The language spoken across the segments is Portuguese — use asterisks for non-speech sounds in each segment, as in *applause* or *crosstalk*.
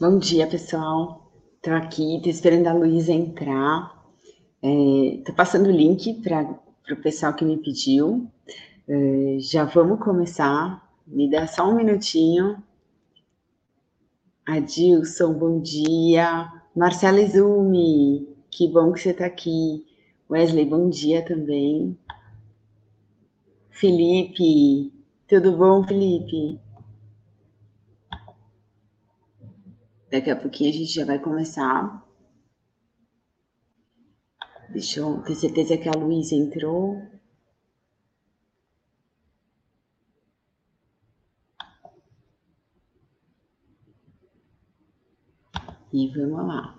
Bom dia, pessoal. Estou aqui, estou esperando a Luísa entrar. Estou é, passando o link para o pessoal que me pediu. É, já vamos começar. Me dá só um minutinho. Adilson, bom dia. Marcela Izumi, que bom que você está aqui. Wesley, bom dia também. Felipe, tudo bom, Felipe? Daqui a pouquinho a gente já vai começar. Deixa eu ter certeza que a Luísa entrou. E vamos lá.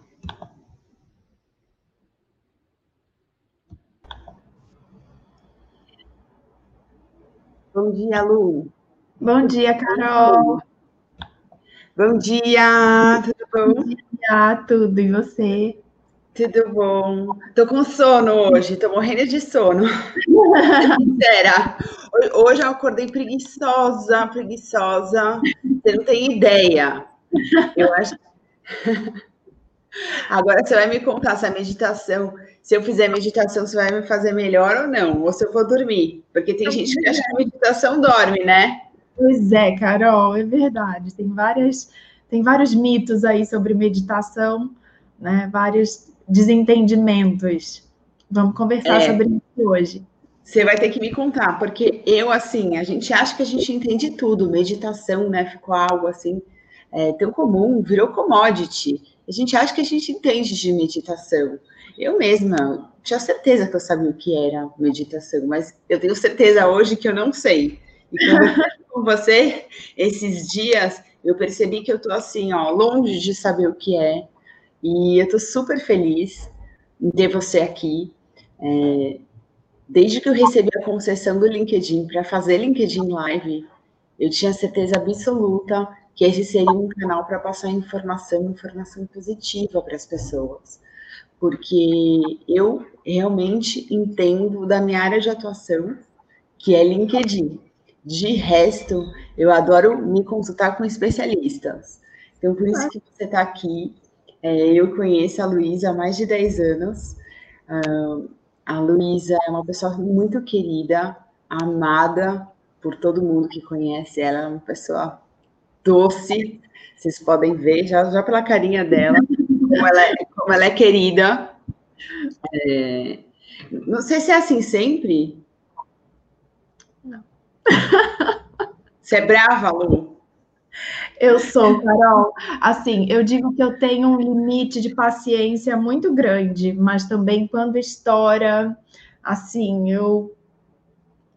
Bom dia, Lu. Bom dia, Carol. Bom dia, tudo bom? Bom dia, tudo, e você? Tudo bom. Tô com sono hoje, tô morrendo de sono. Sincera. Hoje eu acordei preguiçosa, preguiçosa. Você não tem ideia. Eu acho. *laughs* Agora você vai me contar se a meditação, se eu fizer meditação, você vai me fazer melhor ou não, ou se eu vou dormir. Porque tem gente que acha que a meditação dorme, né? Pois é, Carol, é verdade. Tem várias, tem vários mitos aí sobre meditação, né? Vários desentendimentos. Vamos conversar é. sobre isso hoje. Você vai ter que me contar, porque eu, assim, a gente acha que a gente entende tudo, meditação, né? Ficou algo assim é, tão comum, virou commodity. A gente acha que a gente entende de meditação. Eu mesma tinha certeza que eu sabia o que era meditação, mas eu tenho certeza hoje que eu não sei. E com você esses dias, eu percebi que eu tô assim, ó, longe de saber o que é. E eu tô super feliz em ter você aqui. É, desde que eu recebi a concessão do LinkedIn para fazer LinkedIn Live, eu tinha certeza absoluta que esse seria um canal para passar informação, informação positiva para as pessoas. Porque eu realmente entendo da minha área de atuação, que é LinkedIn. De resto, eu adoro me consultar com especialistas. Então, por isso que você está aqui. É, eu conheço a Luísa há mais de 10 anos. Uh, a Luísa é uma pessoa muito querida, amada por todo mundo que conhece ela. É uma pessoa doce, vocês podem ver já, já pela carinha dela, *laughs* como ela é, como ela é querida. É, não sei se é assim sempre, *laughs* você é brava, Lu? Eu sou, Carol. Assim, eu digo que eu tenho um limite de paciência muito grande, mas também quando estoura, assim, eu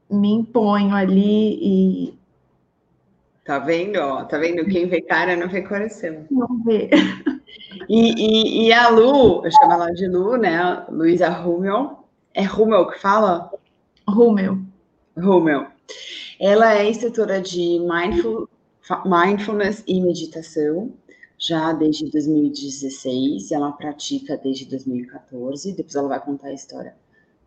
me imponho ali e. Tá vendo? Ó, tá vendo? Quem vê cara não vê coração. Não vê. E, e, e a Lu, eu chamo ela de Lu, né? Luísa Rummel. É Rummel que fala? Rummel. Rummel. Ela é instrutora de mindful, mindfulness e meditação já desde 2016. Ela pratica desde 2014. Depois ela vai contar a história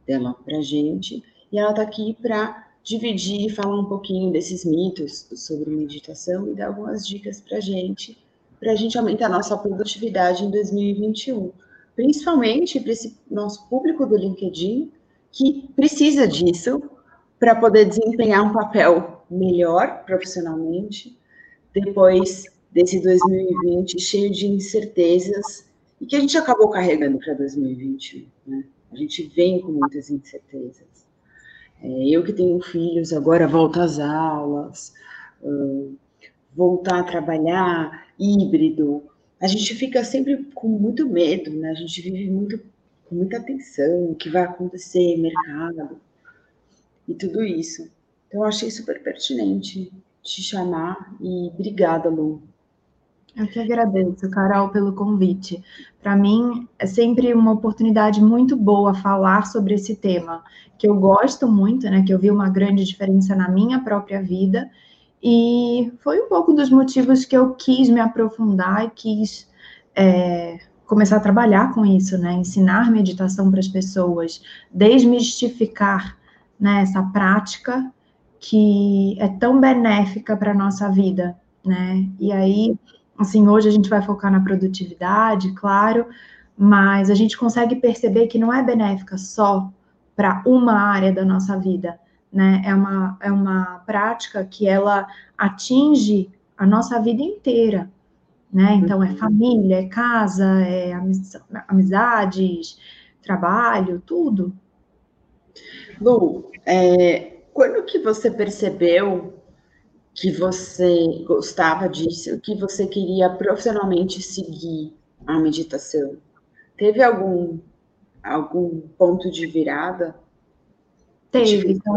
dela para gente. E ela está aqui para dividir e falar um pouquinho desses mitos sobre meditação e dar algumas dicas para gente, para a gente aumentar nossa produtividade em 2021. Principalmente para esse nosso público do LinkedIn que precisa disso para poder desempenhar um papel melhor profissionalmente, depois desse 2020 cheio de incertezas e que a gente acabou carregando para 2021. Né? A gente vem com muitas incertezas. É, eu que tenho filhos, agora volto às aulas, uh, voltar a trabalhar, híbrido. A gente fica sempre com muito medo, né? A gente vive muito com muita atenção, o que vai acontecer, mercado e tudo isso. Então, eu achei super pertinente te chamar e obrigada, Lu. Eu que agradeço, Carol, pelo convite. Para mim, é sempre uma oportunidade muito boa falar sobre esse tema, que eu gosto muito, né? Que eu vi uma grande diferença na minha própria vida. E foi um pouco dos motivos que eu quis me aprofundar e quis é, começar a trabalhar com isso, né? Ensinar meditação para as pessoas, desmistificar né, essa prática que é tão benéfica para a nossa vida, né? E aí Assim, hoje a gente vai focar na produtividade, claro, mas a gente consegue perceber que não é benéfica só para uma área da nossa vida, né? É uma, é uma prática que ela atinge a nossa vida inteira, né? Então, é família, é casa, é amizades, trabalho, tudo. Lu, é, quando que você percebeu que você gostava disso, que você queria profissionalmente seguir a meditação? Teve algum algum ponto de virada? Teve. Então,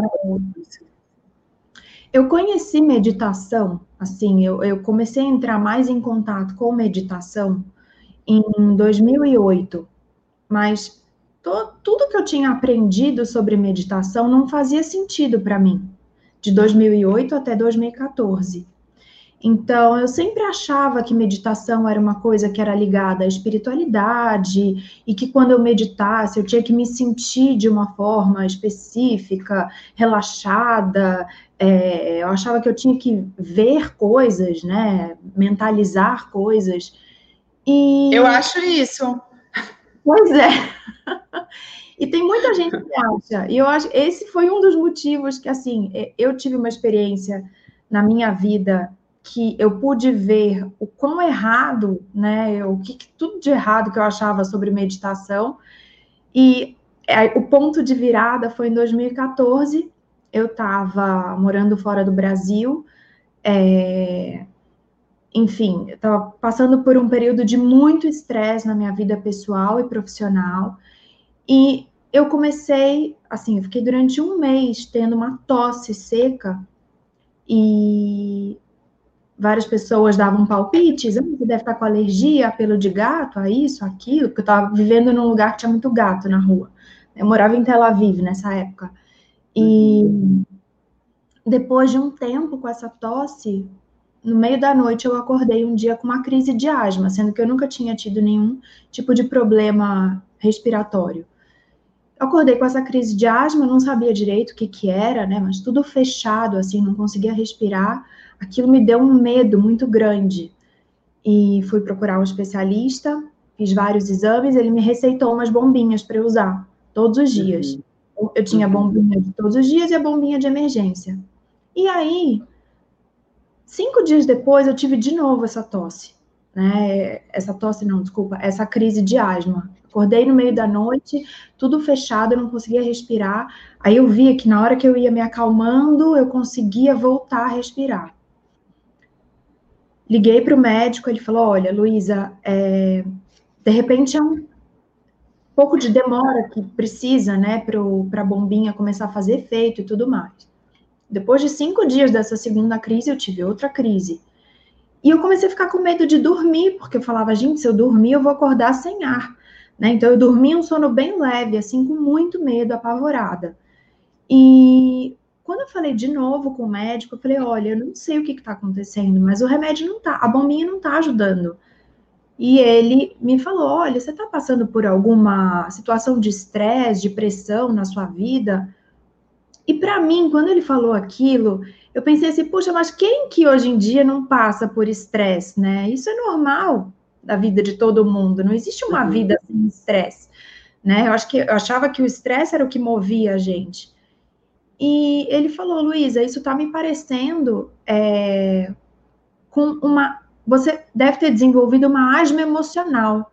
eu conheci meditação, assim, eu, eu comecei a entrar mais em contato com meditação em 2008, mas to, tudo que eu tinha aprendido sobre meditação não fazia sentido para mim, de 2008 até 2014. Então, eu sempre achava que meditação era uma coisa que era ligada à espiritualidade e que quando eu meditasse eu tinha que me sentir de uma forma específica, relaxada. É, eu achava que eu tinha que ver coisas, né? Mentalizar coisas. E... Eu acho isso. Pois é. *laughs* E tem muita gente que acha. E eu acho esse foi um dos motivos que assim eu tive uma experiência na minha vida que eu pude ver o quão errado, né, o que, tudo de errado que eu achava sobre meditação, e é, o ponto de virada foi em 2014, eu estava morando fora do Brasil, é, enfim, estava passando por um período de muito estresse na minha vida pessoal e profissional, e eu comecei, assim, eu fiquei durante um mês tendo uma tosse seca, e várias pessoas davam palpites, ah, você deve estar com alergia, pelo de gato, a isso, aquilo, porque eu estava vivendo num lugar que tinha muito gato na rua. Eu morava em Tel Aviv nessa época. E depois de um tempo com essa tosse, no meio da noite eu acordei um dia com uma crise de asma, sendo que eu nunca tinha tido nenhum tipo de problema respiratório. Eu acordei com essa crise de asma, não sabia direito o que que era, né, mas tudo fechado, assim, não conseguia respirar aquilo me deu um medo muito grande. E fui procurar um especialista, fiz vários exames, ele me receitou umas bombinhas para eu usar todos os dias. Uhum. Eu tinha a uhum. bombinha de todos os dias e a bombinha de emergência. E aí, cinco dias depois, eu tive de novo essa tosse. Né? Essa tosse, não, desculpa, essa crise de asma. Acordei no meio da noite, tudo fechado, eu não conseguia respirar. Aí eu via que na hora que eu ia me acalmando, eu conseguia voltar a respirar. Liguei para o médico, ele falou: Olha, Luísa, é, de repente é um pouco de demora que precisa, né, para a bombinha começar a fazer efeito e tudo mais. Depois de cinco dias dessa segunda crise, eu tive outra crise. E eu comecei a ficar com medo de dormir, porque eu falava, gente, se eu dormir, eu vou acordar sem ar. Né? Então, eu dormi um sono bem leve, assim, com muito medo, apavorada. E quando eu falei de novo com o médico, eu falei: olha, eu não sei o que está acontecendo, mas o remédio não tá, a bombinha não está ajudando. E ele me falou: olha, você está passando por alguma situação de estresse, de pressão na sua vida? E para mim, quando ele falou aquilo, eu pensei assim: poxa, mas quem que hoje em dia não passa por estresse, né? Isso é normal da vida de todo mundo, não existe uma uhum. vida sem estresse, né? Eu acho que eu achava que o estresse era o que movia a gente. E ele falou, Luísa, isso está me parecendo é, com uma. Você deve ter desenvolvido uma asma emocional.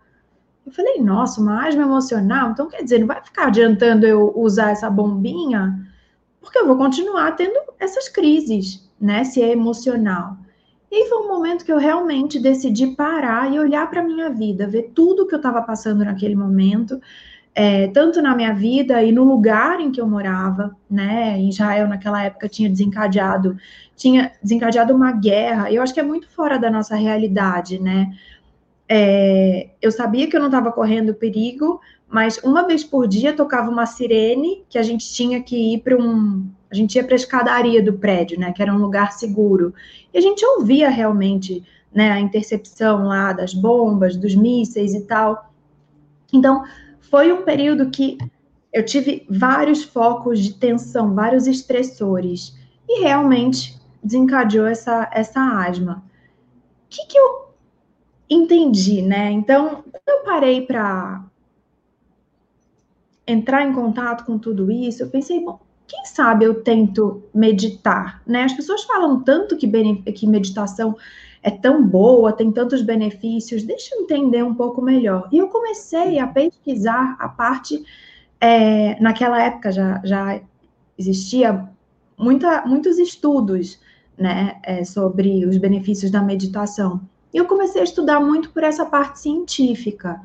Eu falei, nossa, uma asma emocional? Então quer dizer, não vai ficar adiantando eu usar essa bombinha, porque eu vou continuar tendo essas crises, né? Se é emocional. E foi um momento que eu realmente decidi parar e olhar para a minha vida, ver tudo que eu estava passando naquele momento, é, tanto na minha vida e no lugar em que eu morava, né? Em Israel, naquela época, tinha desencadeado, tinha desencadeado uma guerra. Eu acho que é muito fora da nossa realidade, né? É, eu sabia que eu não estava correndo perigo, mas uma vez por dia tocava uma sirene que a gente tinha que ir para um. A gente ia para a escadaria do prédio, né? Que era um lugar seguro. E a gente ouvia realmente né, a intercepção lá das bombas, dos mísseis e tal. Então, foi um período que eu tive vários focos de tensão, vários estressores, e realmente desencadeou essa, essa asma. O que, que eu entendi, né? Então, quando eu parei para entrar em contato com tudo isso, eu pensei, bom, quem sabe eu tento meditar, né? As pessoas falam tanto que, que meditação é tão boa, tem tantos benefícios, deixa eu entender um pouco melhor. E eu comecei a pesquisar a parte, é, naquela época já, já existia muita, muitos estudos, né, é, sobre os benefícios da meditação. E eu comecei a estudar muito por essa parte científica.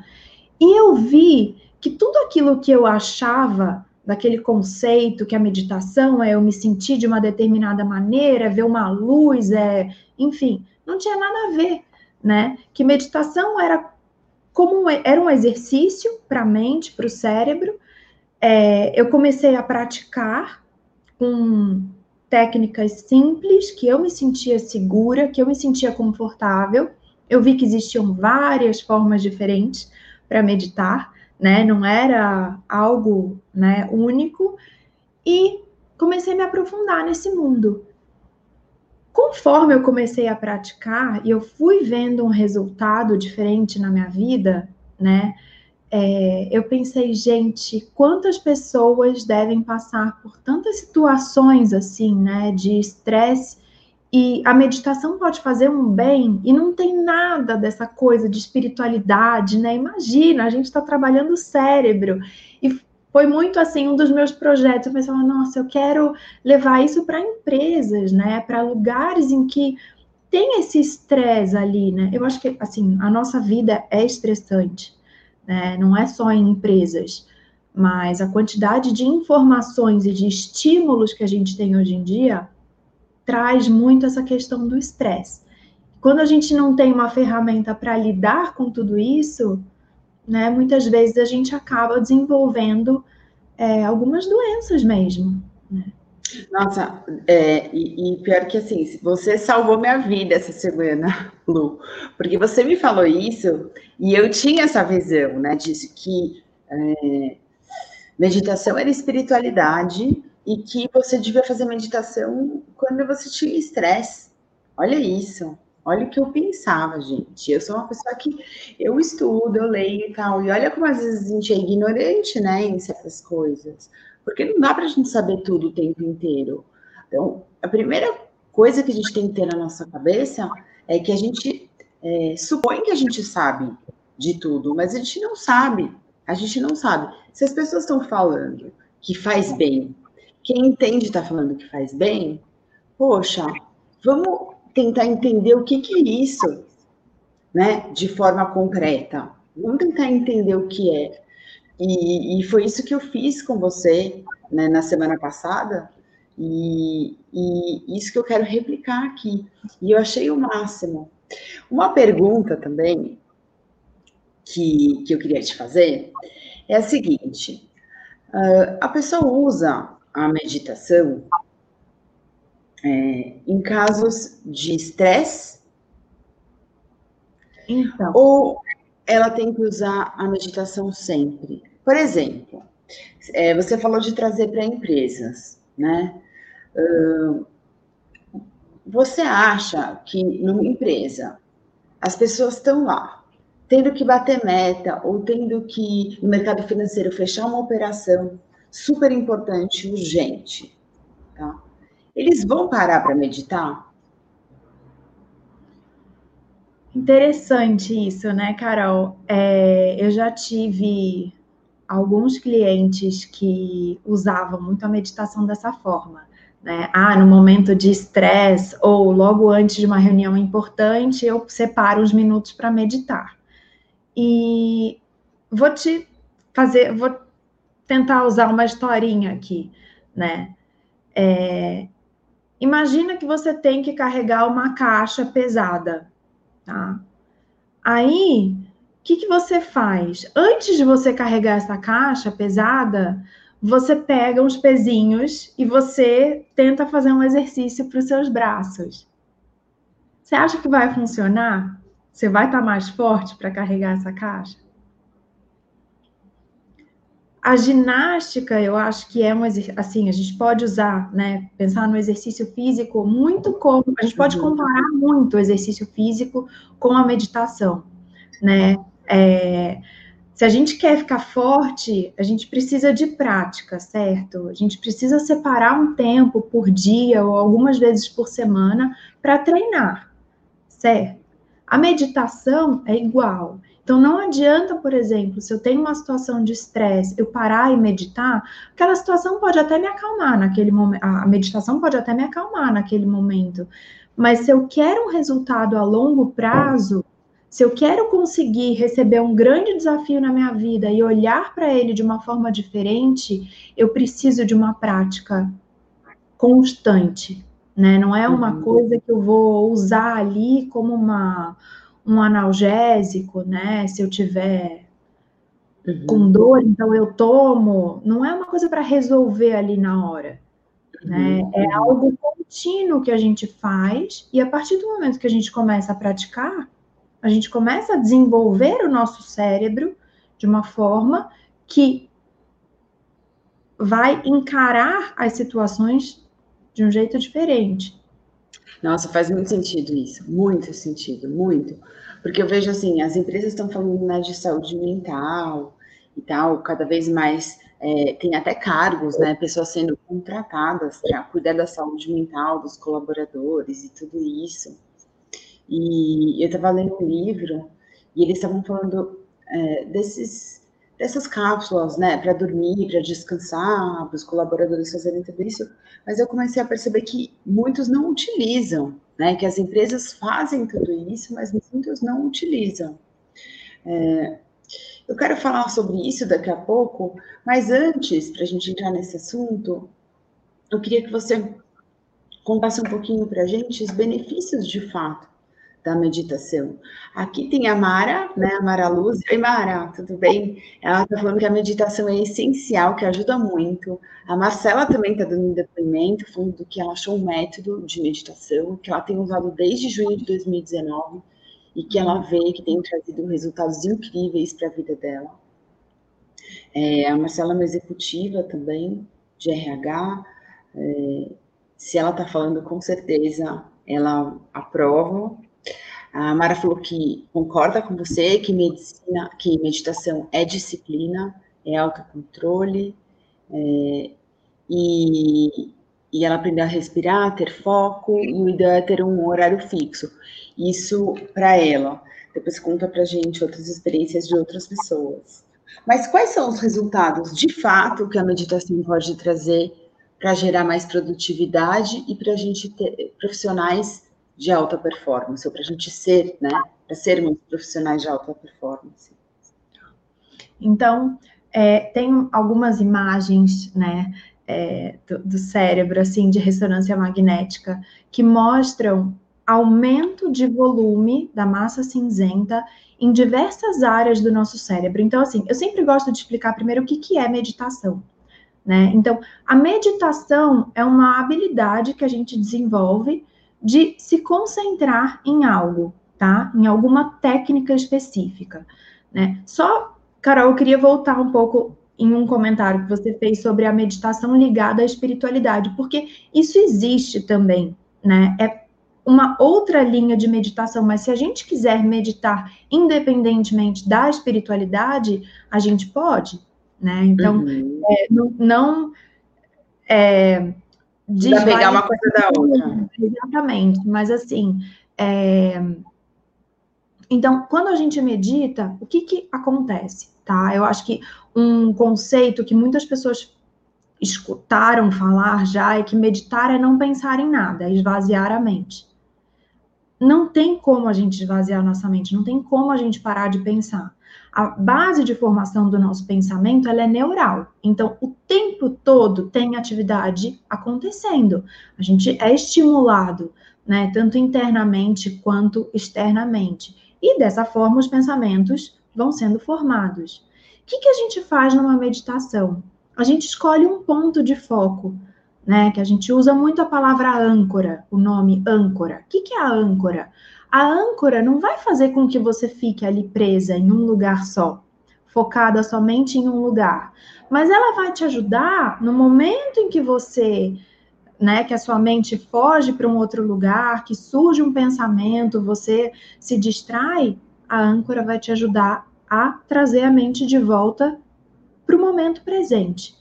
E eu vi que tudo aquilo que eu achava daquele conceito que a meditação é eu me sentir de uma determinada maneira, ver uma luz, é, enfim, não tinha nada a ver, né? Que meditação era como era um exercício para a mente, para o cérebro. É, eu comecei a praticar com técnicas simples, que eu me sentia segura, que eu me sentia confortável. Eu vi que existiam várias formas diferentes para meditar né? Não era algo, né, único. E comecei a me aprofundar nesse mundo. Conforme eu comecei a praticar e eu fui vendo um resultado diferente na minha vida, né? É, eu pensei, gente, quantas pessoas devem passar por tantas situações assim, né, de estresse e a meditação pode fazer um bem e não tem nada dessa coisa de espiritualidade, né? Imagina, a gente está trabalhando o cérebro. E foi muito assim um dos meus projetos. Eu pensava, nossa, eu quero levar isso para empresas, né? Para lugares em que tem esse estresse ali, né? Eu acho que assim, a nossa vida é estressante, né? Não é só em empresas, mas a quantidade de informações e de estímulos que a gente tem hoje em dia traz muito essa questão do estresse. Quando a gente não tem uma ferramenta para lidar com tudo isso, né, muitas vezes a gente acaba desenvolvendo é, algumas doenças mesmo. Né? Nossa, é, e, e, pior que assim, você salvou minha vida essa semana, *laughs* Lu, porque você me falou isso e eu tinha essa visão, né, de que é, meditação era espiritualidade e que você devia fazer meditação quando você tinha estresse. Olha isso. Olha o que eu pensava, gente. Eu sou uma pessoa que eu estudo, eu leio e tal. E olha como às vezes a gente é ignorante, né, em certas coisas. Porque não dá para a gente saber tudo o tempo inteiro. Então, a primeira coisa que a gente tem que ter na nossa cabeça é que a gente é, supõe que a gente sabe de tudo, mas a gente não sabe. A gente não sabe. Se as pessoas estão falando que faz bem quem entende está falando que faz bem, poxa, vamos tentar entender o que, que é isso, né? De forma concreta. Vamos tentar entender o que é. E, e foi isso que eu fiz com você né, na semana passada, e, e isso que eu quero replicar aqui. E eu achei o máximo. Uma pergunta também que, que eu queria te fazer é a seguinte: uh, a pessoa usa a meditação é, em casos de estresse? Então. Ou ela tem que usar a meditação sempre? Por exemplo, é, você falou de trazer para empresas, né? Uh, você acha que numa empresa as pessoas estão lá, tendo que bater meta ou tendo que, no mercado financeiro, fechar uma operação super importante, urgente. Tá? Eles vão parar para meditar? Interessante isso, né, Carol? É, eu já tive alguns clientes que usavam muito a meditação dessa forma. Né? Ah, no momento de estresse ou logo antes de uma reunião importante, eu separo uns minutos para meditar. E vou te fazer, vou tentar usar uma historinha aqui, né? É, imagina que você tem que carregar uma caixa pesada, tá? Aí, o que, que você faz? Antes de você carregar essa caixa pesada, você pega uns pezinhos e você tenta fazer um exercício para os seus braços. Você acha que vai funcionar? Você vai estar mais forte para carregar essa caixa? A ginástica, eu acho que é um assim, a gente pode usar, né, pensar no exercício físico muito como, a gente pode comparar muito o exercício físico com a meditação, né? É, se a gente quer ficar forte, a gente precisa de prática, certo? A gente precisa separar um tempo por dia ou algumas vezes por semana para treinar, certo? A meditação é igual. Então, não adianta, por exemplo, se eu tenho uma situação de estresse, eu parar e meditar, aquela situação pode até me acalmar naquele momento, a meditação pode até me acalmar naquele momento. Mas se eu quero um resultado a longo prazo, se eu quero conseguir receber um grande desafio na minha vida e olhar para ele de uma forma diferente, eu preciso de uma prática constante, né? Não é uma uhum. coisa que eu vou usar ali como uma um analgésico, né? Se eu tiver uhum. com dor, então eu tomo. Não é uma coisa para resolver ali na hora, né? Uhum. É algo contínuo que a gente faz e a partir do momento que a gente começa a praticar, a gente começa a desenvolver o nosso cérebro de uma forma que vai encarar as situações de um jeito diferente. Nossa, faz muito sentido isso, muito sentido, muito. Porque eu vejo assim, as empresas estão falando né, de saúde mental e tal, cada vez mais é, tem até cargos, né? Pessoas sendo contratadas para cuidar da saúde mental dos colaboradores e tudo isso. E eu estava lendo um livro e eles estavam falando é, desses dessas cápsulas, né, para dormir, para descansar, para os colaboradores fazerem tudo isso, mas eu comecei a perceber que muitos não utilizam, né, que as empresas fazem tudo isso, mas muitos não utilizam. É, eu quero falar sobre isso daqui a pouco, mas antes, para a gente entrar nesse assunto, eu queria que você contasse um pouquinho para a gente os benefícios de fato da meditação. Aqui tem a Mara, né, a Mara Luz. Oi, Mara, tudo bem? Ela está falando que a meditação é essencial, que ajuda muito. A Marcela também está dando um depoimento, falando que ela achou um método de meditação, que ela tem usado desde junho de 2019 e que ela vê que tem trazido resultados incríveis para a vida dela. É, a Marcela é uma executiva também, de RH. É, se ela está falando, com certeza ela aprova a Mara falou que concorda com você que medicina, que meditação é disciplina, é autocontrole, é, e, e ela aprendeu a respirar, ter foco, e o ideal é ter um horário fixo. Isso para ela. Depois conta para gente outras experiências de outras pessoas. Mas quais são os resultados de fato que a meditação pode trazer para gerar mais produtividade e para a gente ter profissionais de alta performance, ou para a gente ser, né, para sermos profissionais de alta performance. Então, é, tem algumas imagens, né, é, do, do cérebro, assim, de ressonância magnética, que mostram aumento de volume da massa cinzenta em diversas áreas do nosso cérebro. Então, assim, eu sempre gosto de explicar primeiro o que, que é meditação. Né? Então, a meditação é uma habilidade que a gente desenvolve de se concentrar em algo, tá? Em alguma técnica específica, né? Só, Carol, eu queria voltar um pouco em um comentário que você fez sobre a meditação ligada à espiritualidade, porque isso existe também, né? É uma outra linha de meditação, mas se a gente quiser meditar independentemente da espiritualidade, a gente pode, né? Então, uhum. é, não, não é, pegar uma coisa da outra. Exatamente, mas assim, é... então, quando a gente medita, o que que acontece, tá? Eu acho que um conceito que muitas pessoas escutaram falar já é que meditar é não pensar em nada, é esvaziar a mente. Não tem como a gente esvaziar nossa mente, não tem como a gente parar de pensar a base de formação do nosso pensamento ela é neural. Então, o tempo todo tem atividade acontecendo. A gente é estimulado, né, tanto internamente quanto externamente. E dessa forma os pensamentos vão sendo formados. O que, que a gente faz numa meditação? A gente escolhe um ponto de foco, né? Que a gente usa muito a palavra âncora, o nome âncora. O que, que é a âncora? A âncora não vai fazer com que você fique ali presa em um lugar só, focada somente em um lugar, mas ela vai te ajudar no momento em que você, né, que a sua mente foge para um outro lugar, que surge um pensamento, você se distrai, a âncora vai te ajudar a trazer a mente de volta para o momento presente.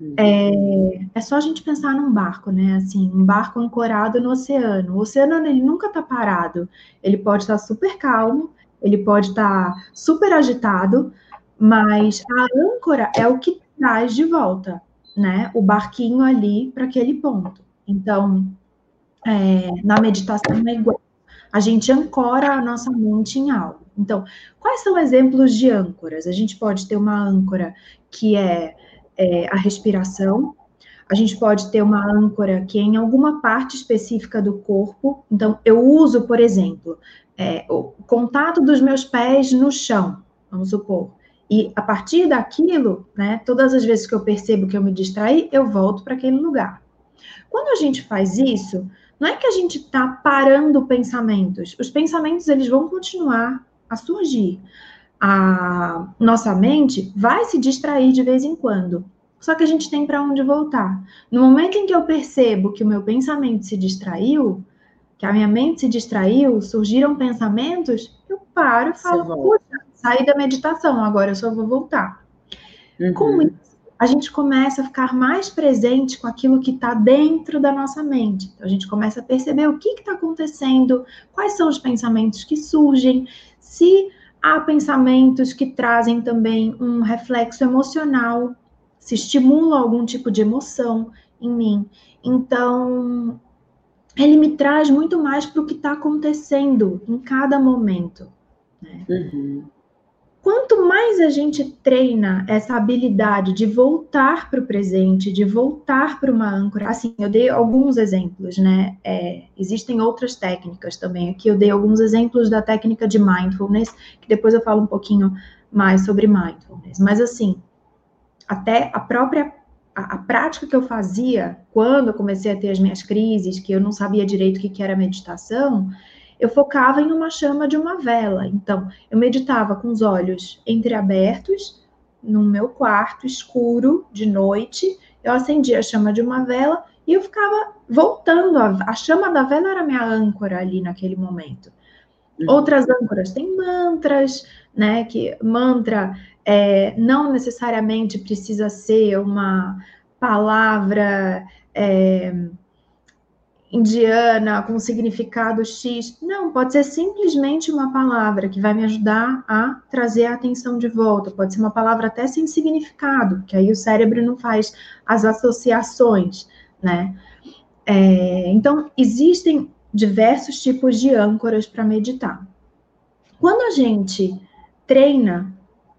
Uhum. É, é, só a gente pensar num barco, né? Assim, um barco ancorado no oceano. O oceano ele nunca está parado. Ele pode estar tá super calmo, ele pode estar tá super agitado, mas a âncora é o que traz de volta, né? O barquinho ali para aquele ponto. Então, é, na meditação é igual. A gente ancora a nossa mente em algo. Então, quais são exemplos de âncoras? A gente pode ter uma âncora que é, é a respiração, a gente pode ter uma âncora que é em alguma parte específica do corpo. Então, eu uso, por exemplo, é, o contato dos meus pés no chão, vamos supor. E a partir daquilo, né, todas as vezes que eu percebo que eu me distraí, eu volto para aquele lugar. Quando a gente faz isso, não é que a gente está parando pensamentos. Os pensamentos eles vão continuar a surgir. A nossa mente vai se distrair de vez em quando. Só que a gente tem para onde voltar. No momento em que eu percebo que o meu pensamento se distraiu, que a minha mente se distraiu, surgiram pensamentos, eu paro e falo, puxa, saí da meditação, agora eu só vou voltar. Uhum. Com isso, a gente começa a ficar mais presente com aquilo que está dentro da nossa mente. Então, a gente começa a perceber o que está acontecendo, quais são os pensamentos que surgem, se há pensamentos que trazem também um reflexo emocional, se estimula algum tipo de emoção em mim. Então, ele me traz muito mais para o que está acontecendo em cada momento. Né? Uhum. Quanto mais a gente treina essa habilidade de voltar para o presente, de voltar para uma âncora, assim, eu dei alguns exemplos, né? É, existem outras técnicas também. Aqui eu dei alguns exemplos da técnica de mindfulness, que depois eu falo um pouquinho mais sobre mindfulness. Mas assim, até a própria a, a, prática que eu fazia quando eu comecei a ter as minhas crises, que eu não sabia direito o que, que era meditação, eu focava em uma chama de uma vela. Então, eu meditava com os olhos entreabertos, no meu quarto escuro, de noite, eu acendia a chama de uma vela e eu ficava voltando. A, a chama da vela era minha âncora ali naquele momento. Uhum. Outras âncoras têm mantras, né? Que mantra é, não necessariamente precisa ser uma palavra é, indiana com significado X. Não, pode ser simplesmente uma palavra que vai me ajudar a trazer a atenção de volta. Pode ser uma palavra até sem significado, que aí o cérebro não faz as associações, né? É, então, existem diversos tipos de âncoras para meditar. Quando a gente treina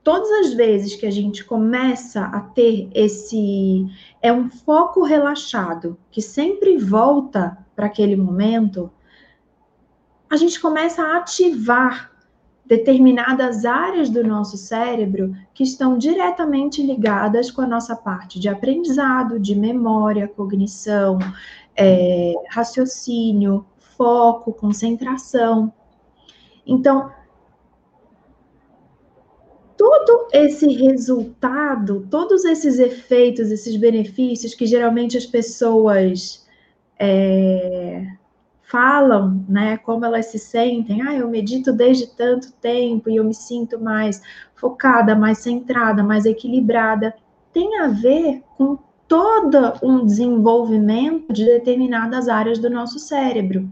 todas as vezes que a gente começa a ter esse é um foco relaxado que sempre volta para aquele momento, a gente começa a ativar determinadas áreas do nosso cérebro que estão diretamente ligadas com a nossa parte de aprendizado, de memória, cognição, é, raciocínio, foco, concentração. Então, todo esse resultado, todos esses efeitos, esses benefícios que geralmente as pessoas é, falam, né, como elas se sentem, ah, eu medito desde tanto tempo e eu me sinto mais focada, mais centrada, mais equilibrada, tem a ver com todo um desenvolvimento de determinadas áreas do nosso cérebro.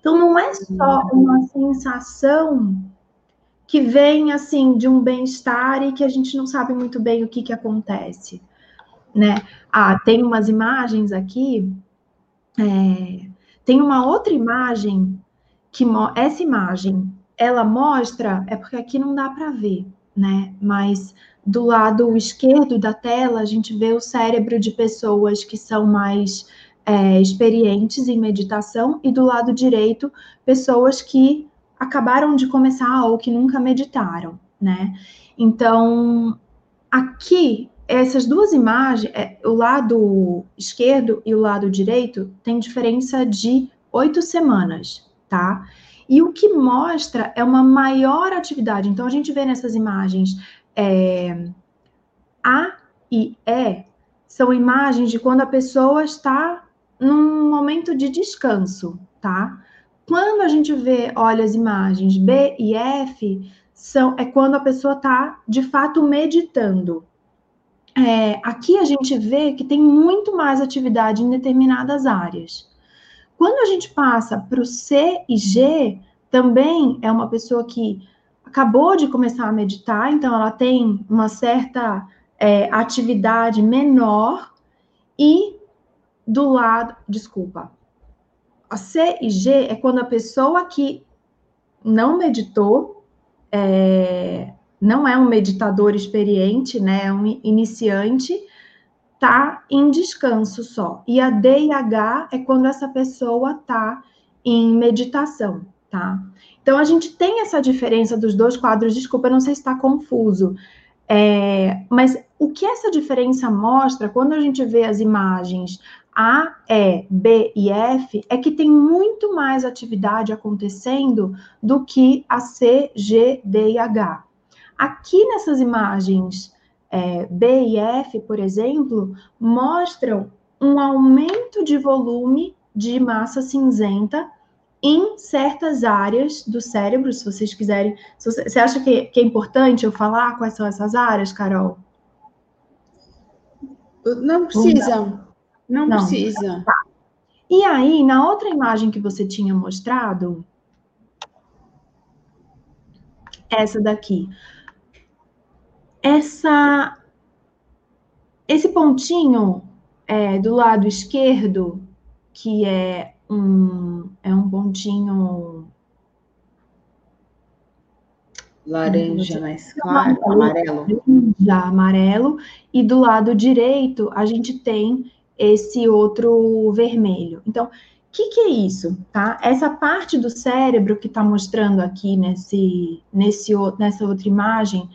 Então, não é só uma sensação que vem assim de um bem-estar e que a gente não sabe muito bem o que, que acontece, né? Ah, tem umas imagens aqui, é, tem uma outra imagem que essa imagem ela mostra, é porque aqui não dá para ver, né? Mas do lado esquerdo da tela a gente vê o cérebro de pessoas que são mais é, experientes em meditação e do lado direito pessoas que acabaram de começar ou que nunca meditaram, né? Então, aqui, essas duas imagens, é, o lado esquerdo e o lado direito, tem diferença de oito semanas, tá? E o que mostra é uma maior atividade. Então, a gente vê nessas imagens é, A e E são imagens de quando a pessoa está num momento de descanso, tá? quando a gente vê, olha as imagens B e F, são, é quando a pessoa está de fato meditando. É, aqui a gente vê que tem muito mais atividade em determinadas áreas. Quando a gente passa para o C e G, também é uma pessoa que acabou de começar a meditar, então ela tem uma certa é, atividade menor e do lado, desculpa, a C e G é quando a pessoa que não meditou, é, não é um meditador experiente, né, é um iniciante, tá em descanso só. E a D e H é quando essa pessoa tá em meditação, tá? Então a gente tem essa diferença dos dois quadros. Desculpa, não sei se está confuso. É, mas o que essa diferença mostra quando a gente vê as imagens a, E, B e F é que tem muito mais atividade acontecendo do que a C, G, D e H. Aqui nessas imagens é, B e F, por exemplo, mostram um aumento de volume de massa cinzenta em certas áreas do cérebro, se vocês quiserem. Se você, você, acha que, que, é importante eu falar quais são essas áreas, Carol? Não precisa. Não, não precisa. Tá. E aí, na outra imagem que você tinha mostrado, essa daqui, essa, esse pontinho é, do lado esquerdo, que é um, é um pontinho laranja mais claro, amarelo. Já amarelo. E do lado direito, a gente tem esse outro vermelho. Então, o que, que, é isso? Tá? Essa parte do cérebro que está mostrando aqui nesse, nesse, nessa outra imagem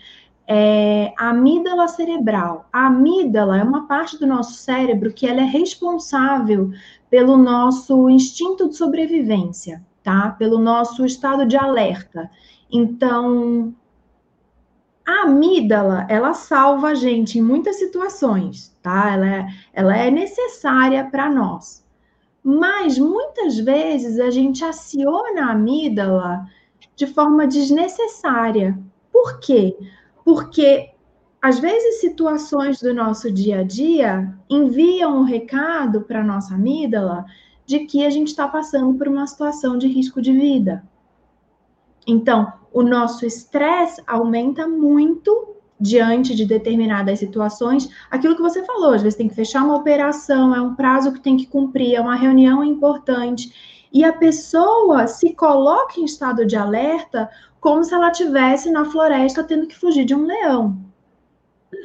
é a amígdala cerebral. A amígdala é uma parte do nosso cérebro que ela é responsável pelo nosso instinto de sobrevivência, tá? Pelo nosso estado de alerta. Então, a amígdala, ela salva a gente em muitas situações, tá? Ela é, ela é necessária para nós. Mas muitas vezes a gente aciona a amígdala de forma desnecessária. Por quê? Às vezes situações do nosso dia a dia enviam um recado para nossa amígdala de que a gente está passando por uma situação de risco de vida. Então, o nosso estresse aumenta muito diante de determinadas situações. Aquilo que você falou, às vezes tem que fechar uma operação, é um prazo que tem que cumprir, é uma reunião importante. E a pessoa se coloca em estado de alerta como se ela tivesse na floresta tendo que fugir de um leão.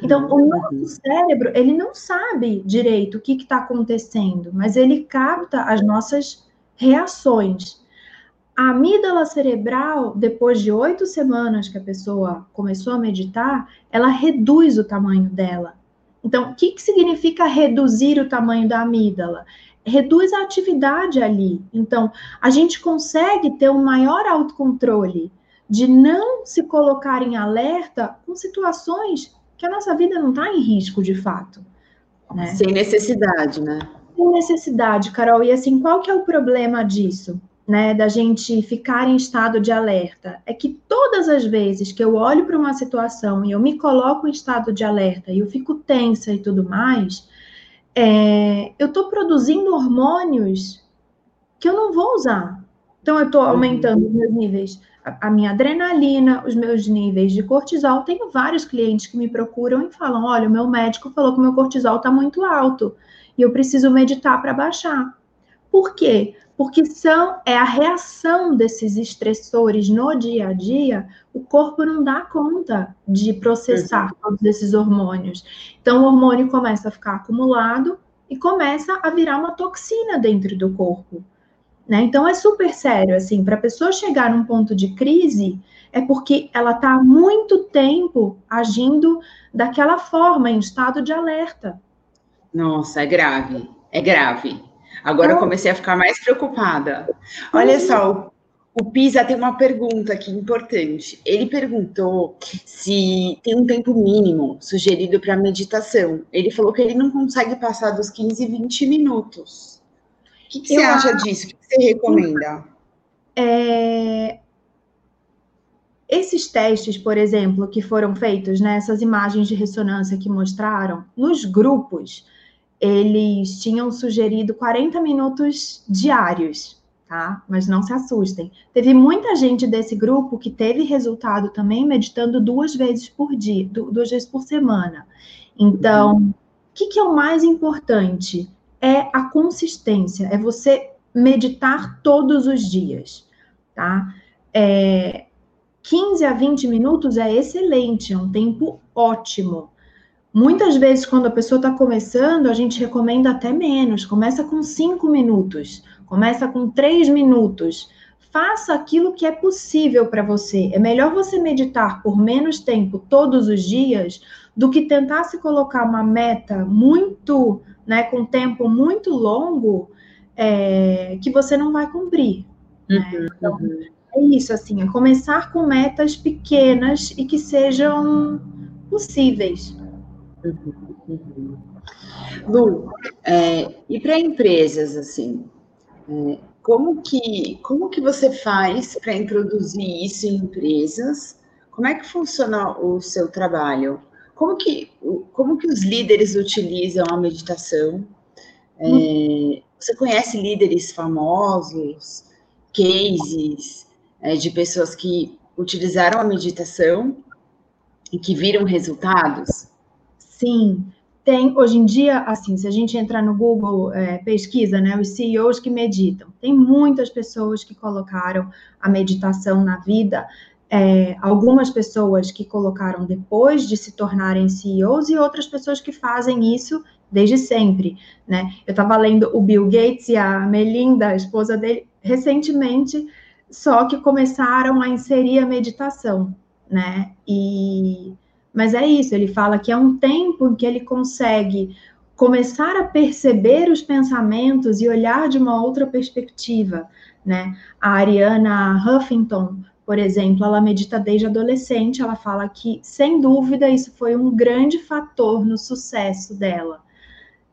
Então, o nosso cérebro, ele não sabe direito o que está acontecendo, mas ele capta as nossas reações. A amígdala cerebral, depois de oito semanas que a pessoa começou a meditar, ela reduz o tamanho dela. Então, o que, que significa reduzir o tamanho da amígdala? Reduz a atividade ali. Então, a gente consegue ter um maior autocontrole de não se colocar em alerta com situações que a nossa vida não está em risco de fato. Né? Sem necessidade, né? Sem necessidade, Carol. E assim, qual que é o problema disso? né, da gente ficar em estado de alerta, é que todas as vezes que eu olho para uma situação e eu me coloco em estado de alerta e eu fico tensa e tudo mais, é, eu estou produzindo hormônios que eu não vou usar. Então, eu estou uhum. aumentando os meus níveis, a, minha adrenalina, os meus níveis de cortisol. Tenho vários clientes que me procuram e falam: olha, o meu médico falou que o meu cortisol está muito alto e eu preciso meditar para baixar. Por quê? porque são é a reação desses estressores no dia a dia, o corpo não dá conta de processar todos esses hormônios. Então o hormônio começa a ficar acumulado e começa a virar uma toxina dentro do corpo. Né? Então é super sério assim, para a pessoa chegar num ponto de crise, é porque ela está há muito tempo agindo daquela forma, em estado de alerta. Nossa, é grave, é grave. Agora eu comecei a ficar mais preocupada. Olha só, o, o Pisa tem uma pergunta aqui importante. Ele perguntou se tem um tempo mínimo sugerido para meditação. Ele falou que ele não consegue passar dos 15, 20 minutos. O que, que você acha disso? O que você recomenda? é, esses testes, por exemplo, que foram feitos, né, essas imagens de ressonância que mostraram, nos grupos, eles tinham sugerido 40 minutos diários, tá? Mas não se assustem. Teve muita gente desse grupo que teve resultado também meditando duas vezes por dia, duas vezes por semana. Então, o que, que é o mais importante? É a consistência, é você meditar todos os dias, tá? É, 15 a 20 minutos é excelente, é um tempo ótimo. Muitas vezes, quando a pessoa está começando, a gente recomenda até menos. Começa com 5 minutos, começa com 3 minutos. Faça aquilo que é possível para você. É melhor você meditar por menos tempo todos os dias do que tentar se colocar uma meta muito, né, com tempo muito longo, é, que você não vai cumprir. Né? Uhum, então, uhum é isso, assim, é começar com metas pequenas e que sejam possíveis. Uhum, uhum. Lu, é, e para empresas, assim, é, como, que, como que você faz para introduzir isso em empresas? Como é que funciona o seu trabalho? Como que, como que os líderes utilizam a meditação? É, você conhece líderes famosos, cases? é, de pessoas que utilizaram a meditação e que viram resultados? Sim, tem hoje em dia, assim, se a gente entrar no Google, é, pesquisa, né, os CEOs que meditam, tem muitas pessoas que colocaram a meditação na vida, é, algumas pessoas que colocaram depois de se tornarem CEOs e outras pessoas que fazem isso desde sempre, né? Eu estava lendo o Bill Gates e a Melinda, a esposa dele, recentemente só que começaram a inserir a meditação, né? E mas é isso, ele fala que é um tempo em que ele consegue começar a perceber os pensamentos e olhar de uma outra perspectiva, né? A Ariana Huffington, por exemplo, ela medita desde adolescente, ela fala que, sem dúvida, isso foi um grande fator no sucesso dela.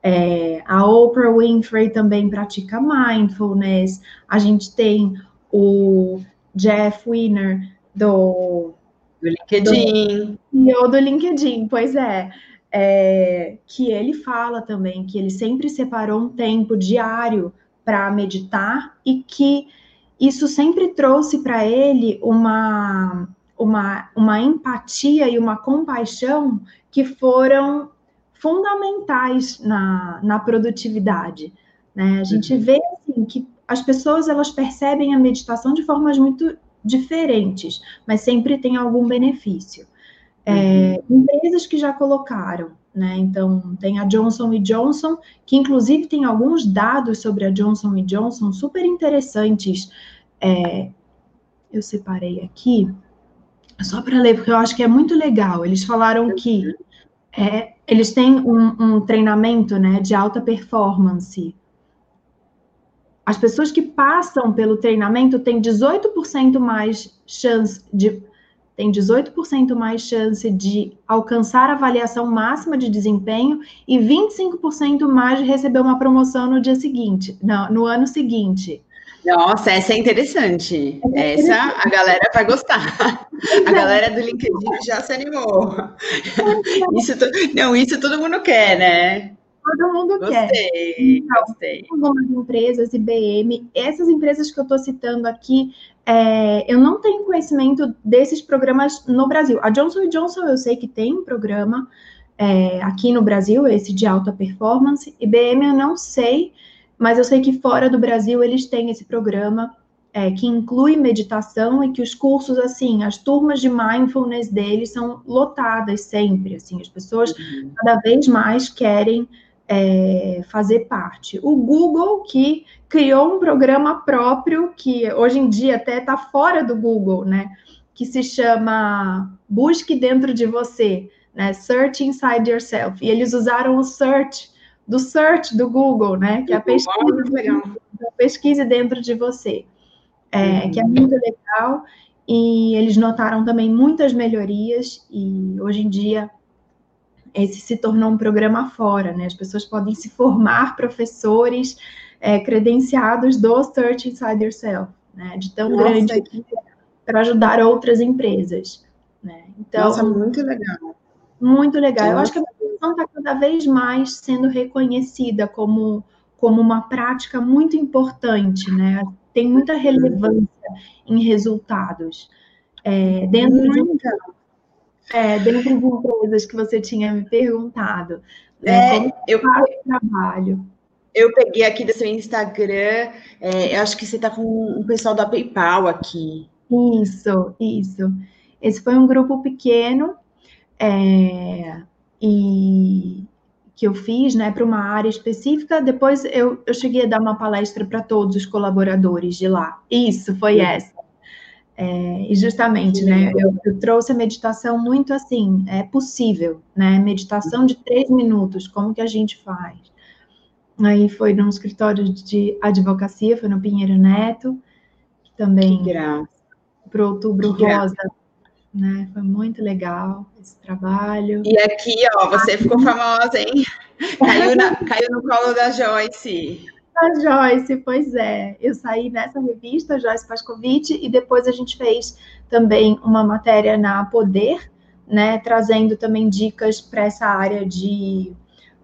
É, a Oprah Winfrey também pratica mindfulness, a gente tem o Jeff Winner do, do LinkedIn. Do, do LinkedIn, pois é, é. Que ele fala também que ele sempre separou um tempo diário para meditar e que isso sempre trouxe para ele uma, uma, uma empatia e uma compaixão que foram fundamentais na, na produtividade. Né? A gente uhum. vê assim, que as pessoas elas percebem a meditação de formas muito diferentes, mas sempre tem algum benefício. É, uhum. empresas que já colocaram, né? Então tem a Johnson Johnson, que inclusive tem alguns dados sobre a Johnson Johnson super interessantes. É, eu separei aqui só para ler, porque eu acho que é muito legal. Eles falaram que é, eles têm um, um treinamento né, de alta performance as pessoas que passam pelo treinamento têm 18% mais chance de tem 18% mais chance de alcançar a avaliação máxima de desempenho e 25% mais de receber uma promoção no dia seguinte, no, no ano seguinte. Nossa, essa é interessante. É essa a galera vai gostar. *laughs* A galera do LinkedIn já se animou. *laughs* Isso, não, isso todo mundo quer, né? todo mundo gostei, quer. Então, gostei. Algumas empresas, IBM, essas empresas que eu estou citando aqui, é, eu não tenho conhecimento desses programas no Brasil. A Johnson Johnson eu sei que tem um programa é, aqui no Brasil, esse de alta performance. IBM eu não sei, mas eu sei que fora do Brasil eles têm esse programa é, que inclui meditação e que os cursos, assim, as turmas de mindfulness deles são lotadas sempre, assim, as pessoas uhum. cada vez mais querem é, fazer parte. O Google, que criou um programa próprio, que hoje em dia até está fora do Google, né? Que se chama Busque Dentro de Você, né? Search Inside Yourself. E eles usaram o search, do search do Google, né? Que é a pesquisa, a pesquisa dentro de você. É, que é muito legal. E eles notaram também muitas melhorias, e hoje em dia esse se tornou um programa fora, né? As pessoas podem se formar professores é, credenciados do Search Inside Yourself. né? De tão Nossa, grande que... para ajudar outras empresas. Né? Então, Nossa, muito legal. Muito legal. Nossa. Eu acho que a meditação está cada vez mais sendo reconhecida como, como uma prática muito importante, né? Tem muita relevância em resultados. É, dentro, de, é, dentro de empresas que você tinha me perguntado. Né? É, eu trabalho. Eu peguei aqui do seu Instagram, é, eu acho que você está com um pessoal da PayPal aqui. Isso, isso. Esse foi um grupo pequeno é, e que eu fiz, né, para uma área específica. Depois eu, eu cheguei a dar uma palestra para todos os colaboradores de lá. Isso, foi essa. É, e justamente, né, eu, eu, trouxe a meditação muito assim, é possível, né, meditação de três minutos, como que a gente faz? Aí foi num escritório de advocacia, foi no Pinheiro Neto, também para o Outubro que Rosa, graça. né? Foi muito legal esse trabalho. E aqui, ó, você ficou famosa, hein? Caiu, na, caiu no colo da Joyce. A Joyce, pois é. Eu saí nessa revista, Joyce Pascovitch, e depois a gente fez também uma matéria na Poder, né? Trazendo também dicas para essa área de,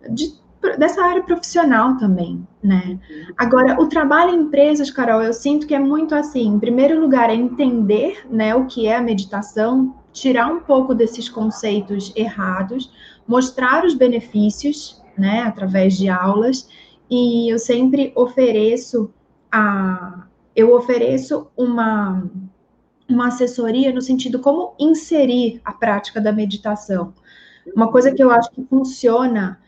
de dessa área profissional também, né? Agora, o trabalho em empresas, Carol, eu sinto que é muito assim, em primeiro lugar, é entender, né, o que é a meditação, tirar um pouco desses conceitos errados, mostrar os benefícios, né, através de aulas, e eu sempre ofereço a eu ofereço uma uma assessoria no sentido como inserir a prática da meditação. Uma coisa que eu acho que funciona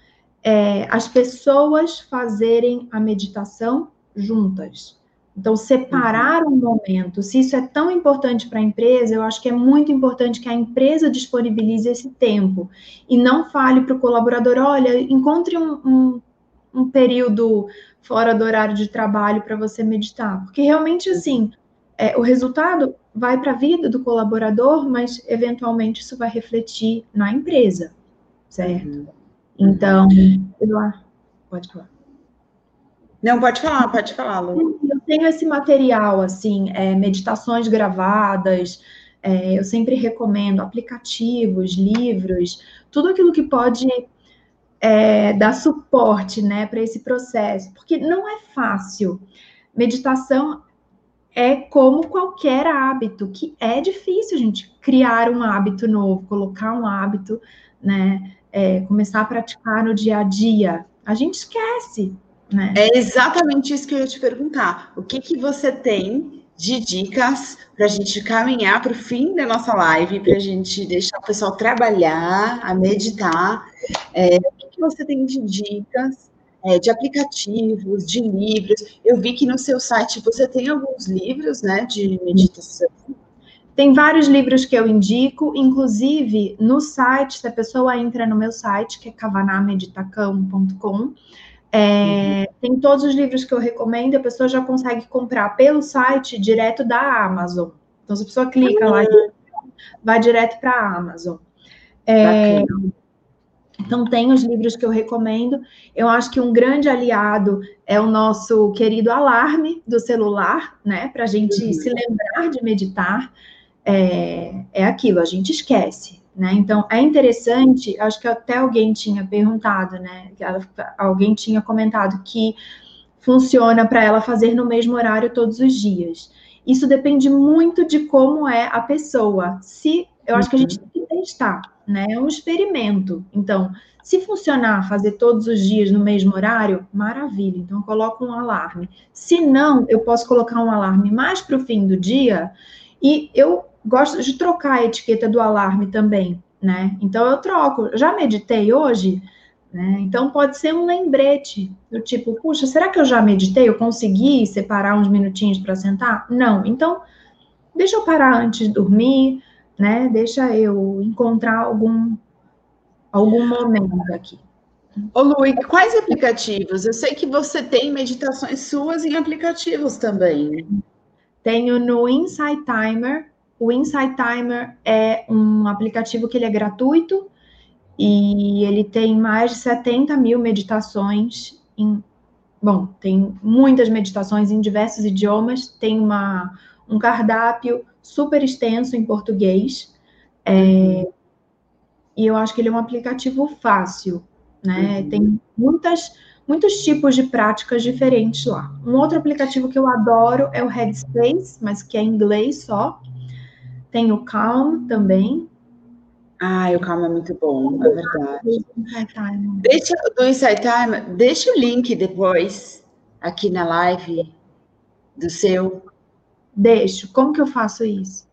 é, as pessoas fazerem a meditação juntas. Então, separar um momento, se isso é tão importante para a empresa, eu acho que é muito importante que a empresa disponibilize esse tempo e não fale para o colaborador: olha, encontre um, um, um, período fora do horário de trabalho para você meditar, porque realmente assim. É, o resultado vai para a vida do colaborador, mas eventualmente isso vai refletir na empresa, certo? Uhum. Então, eu, pode falar. Não, pode falar, pode falar, Lu. Eu tenho esse material, assim, é, meditações gravadas, é, eu sempre recomendo aplicativos, livros, tudo aquilo que pode é, dar suporte, né, para esse processo, porque não é fácil. Meditação é como qualquer hábito, que é difícil, gente, criar um hábito novo, colocar um hábito, né, é, começar a praticar no dia a dia, a gente esquece, né? É exatamente isso que eu ia te perguntar. O que, que você tem de dicas para a gente caminhar para o fim da nossa live, para a gente deixar o pessoal trabalhar, a meditar? É, o que, você tem de dicas? É, de aplicativos, de livros. Eu vi que no seu site você tem alguns livros, né, de meditação. Tem vários livros que eu indico, inclusive no site, se a pessoa entra no meu site, que é cavanameditacão.com, é, uhum. tem todos os livros que eu recomendo, a pessoa já consegue comprar pelo site direto da Amazon. Então, se a pessoa clica uhum. lá, vai direto para a Amazon. É, então, tem os livros que eu recomendo. Eu acho que um grande aliado é o nosso querido alarme do celular, né? Para a gente uhum. se lembrar de meditar é, é aquilo, a gente esquece, né? Então, é interessante, acho que até alguém tinha perguntado, né? Alguém tinha comentado que funciona para ela fazer no mesmo horário todos os dias. Isso depende muito de como é a pessoa. Se eu acho que a gente tem que testar, né? É um experimento. Então, se funcionar fazer todos os dias no mesmo horário, maravilha. Então, eu coloco um alarme. Se não, eu posso colocar um alarme mais para o fim do dia e eu gosto de trocar a etiqueta do alarme também, né? Então eu troco. Já meditei hoje? Né? Então pode ser um lembrete do tipo, puxa, será que eu já meditei? Eu consegui separar uns minutinhos para sentar? Não. Então deixa eu parar antes de dormir, né? Deixa eu encontrar algum algum momento aqui. Ô, Lu, quais aplicativos? Eu sei que você tem meditações suas em aplicativos também. Tenho no Insight Timer, o Insight Timer é um aplicativo que ele é gratuito e ele tem mais de 70 mil meditações em bom, tem muitas meditações em diversos idiomas, tem uma, um cardápio super extenso em português, é, e eu acho que ele é um aplicativo fácil, né? Uhum. Tem muitas, muitos tipos de práticas diferentes lá. Um outro aplicativo que eu adoro é o Headspace, mas que é em inglês só. Tem o Calm também, ah, o Calma é muito bom, é verdade. Deixa, do Insight Time, deixa o link depois aqui na live do seu. Deixo. Como que eu faço isso?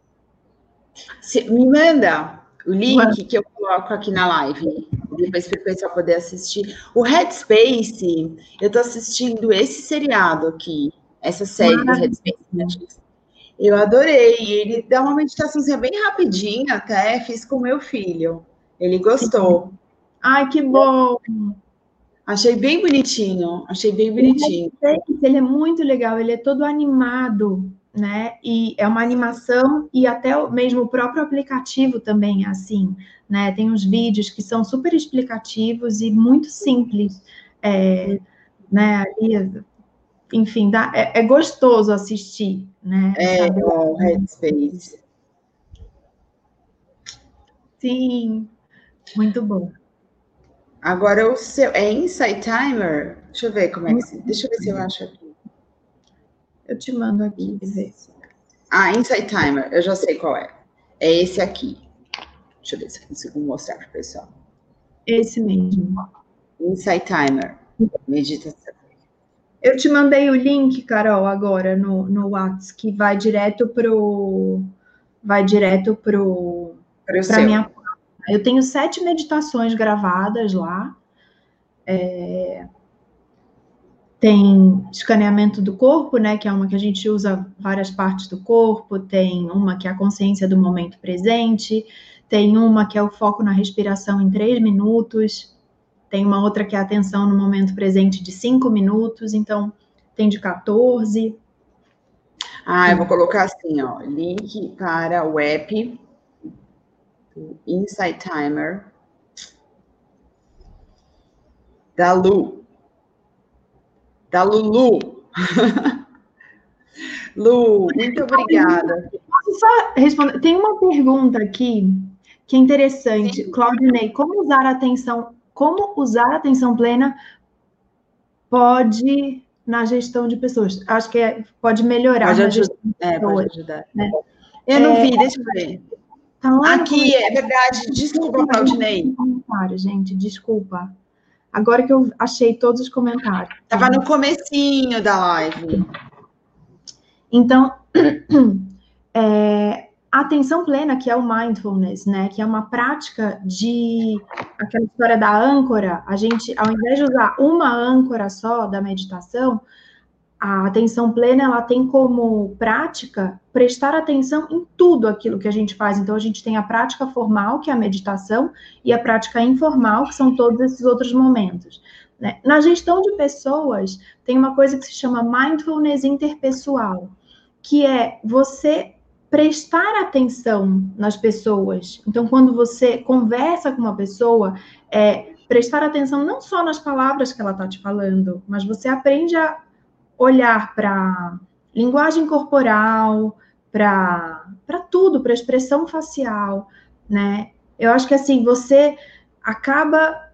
Se, me manda o link que eu coloco aqui na live, depois para o pessoal poder assistir. O Headspace, eu estou assistindo esse seriado aqui, essa série do Headspace eu adorei. Ele dá uma meditaçãozinha bem rapidinha, até fiz com meu filho. Ele gostou. Ai, que bom! Achei bem bonitinho, achei bem bonitinho. Ele é muito legal, ele é todo animado, né? E é uma animação e até mesmo o próprio aplicativo também é assim, né? Tem uns vídeos que são super explicativos e muito simples, é, né? Ali enfim, dá, é, é, gostoso assistir, né? É, o Headspace. Sim, muito bom. Agora o seu é Insight Timer? Deixa eu ver como é que se, deixa eu ver se eu acho aqui. Eu te mando aqui, ver. Ah, Insight Timer, eu já sei qual é. É esse aqui. Deixa eu ver se eu consigo mostrar para o pessoal. Esse mesmo. Insight Timer, meditação. Eu te mandei o link, Carol, agora no, no WhatsApp, que vai direto pro. Vai direto pro. Para minha. Eu tenho sete meditações gravadas lá. É, tem escaneamento do corpo, né? Que é uma que a gente usa várias partes do corpo, tem uma que é a consciência do momento presente, tem uma que é o foco na respiração em três minutos, tem uma outra que é atenção no momento presente de 5 minutos, então tem de 14. Ah, eu vou colocar assim, ó, link para o app Insight Timer da Lu. Da Lulu. *laughs* Lu, muito obrigada. Posso só responder? Tem uma pergunta aqui que é interessante. Claudinei, como usar a atenção como usar a atenção plena pode na gestão de pessoas. Acho que é, pode melhorar pode ajudar, é, pode ajudar. Né? Eu é, não vi, deixa eu ver. Tá Aqui, é verdade. Desculpa, Claudinei. Comentário, gente, desculpa. Agora que eu achei todos os comentários. Estava no comecinho da live. Então, *clears throat* é, a atenção plena, que é o mindfulness, né, que é uma prática de aquela história da âncora, a gente, ao invés de usar uma âncora só da meditação, a atenção plena ela tem como prática prestar atenção em tudo aquilo que a gente faz. Então a gente tem a prática formal, que é a meditação, e a prática informal, que são todos esses outros momentos. Né? Na gestão de pessoas, tem uma coisa que se chama mindfulness interpessoal, que é você prestar atenção nas pessoas. Então, quando você conversa com uma pessoa, é prestar atenção não só nas palavras que ela está te falando, mas você aprende a olhar para linguagem corporal, para tudo, para expressão facial, né? Eu acho que assim, você acaba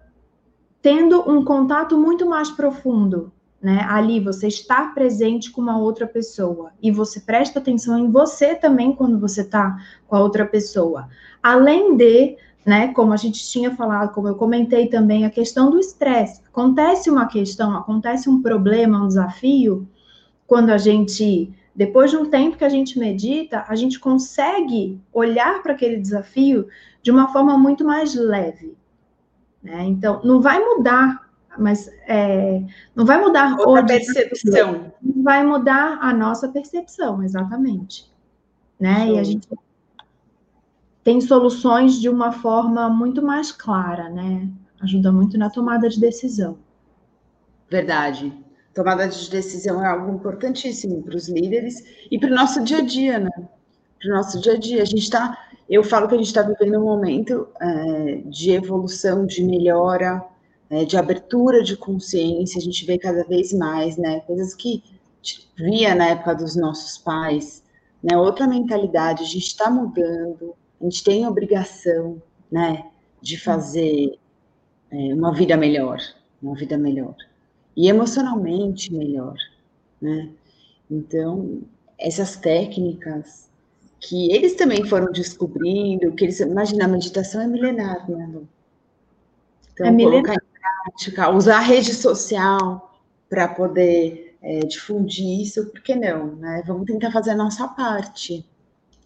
tendo um contato muito mais profundo né? Ali você está presente com uma outra pessoa e você presta atenção em você também quando você está com a outra pessoa. Além de, né, como a gente tinha falado, como eu comentei também, a questão do estresse. Acontece uma questão, acontece um problema, um desafio, quando a gente, depois de um tempo que a gente medita, a gente consegue olhar para aquele desafio de uma forma muito mais leve. Né? Então, não vai mudar mas é, não vai mudar a percepção. Vai mudar a nossa percepção, exatamente. Né? E a gente tem soluções de uma forma muito mais clara, né? Ajuda muito na tomada de decisão. Verdade. Tomada de decisão é algo importantíssimo para os líderes e para o nosso dia a dia, né? Para o nosso dia a dia. A gente está, eu falo que a gente está vivendo um momento é, de evolução, de melhora, né, de abertura de consciência, a gente vê cada vez mais, né, coisas que via na época dos nossos pais, né, outra mentalidade, a gente está mudando, a gente tem obrigação, né, de fazer é, uma vida melhor, uma vida melhor, e emocionalmente melhor, né, então, essas técnicas que eles também foram descobrindo, que eles, imagina, a meditação é milenar, né, Lu? Então, é em prática, usar a rede social para poder é, difundir isso, por que não, né? Vamos tentar fazer a nossa parte.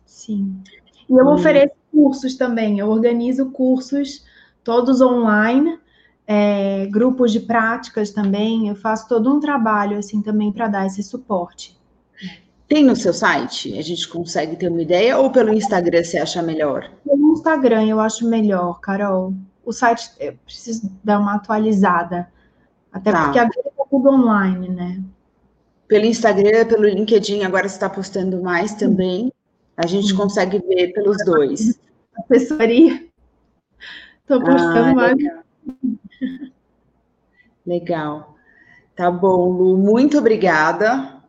Sim. E eu hum. ofereço cursos também, eu organizo cursos todos online, é, grupos de práticas também, eu faço todo um trabalho assim também para dar esse suporte. Tem no seu site? A gente consegue ter uma ideia ou pelo Instagram você acha melhor? Pelo Instagram eu acho melhor, Carol. O site eu preciso dar uma atualizada. Até tá. porque agora é tudo online, né? Pelo Instagram, pelo LinkedIn, agora você está postando mais também. A gente consegue ver pelos dois. Assessoria. Estou postando ah, mais. Legal. legal. Tá bom, Lu. Muito obrigada.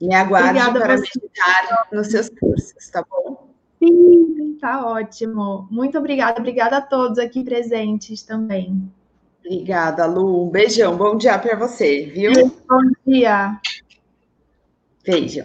Me aguarde Obrigada para meditar nos seus cursos, tá bom? Sim, tá ótimo. Muito obrigada. Obrigada a todos aqui presentes também. Obrigada, Lu. Um beijão. Bom dia para você, viu? Bom dia. Beijo.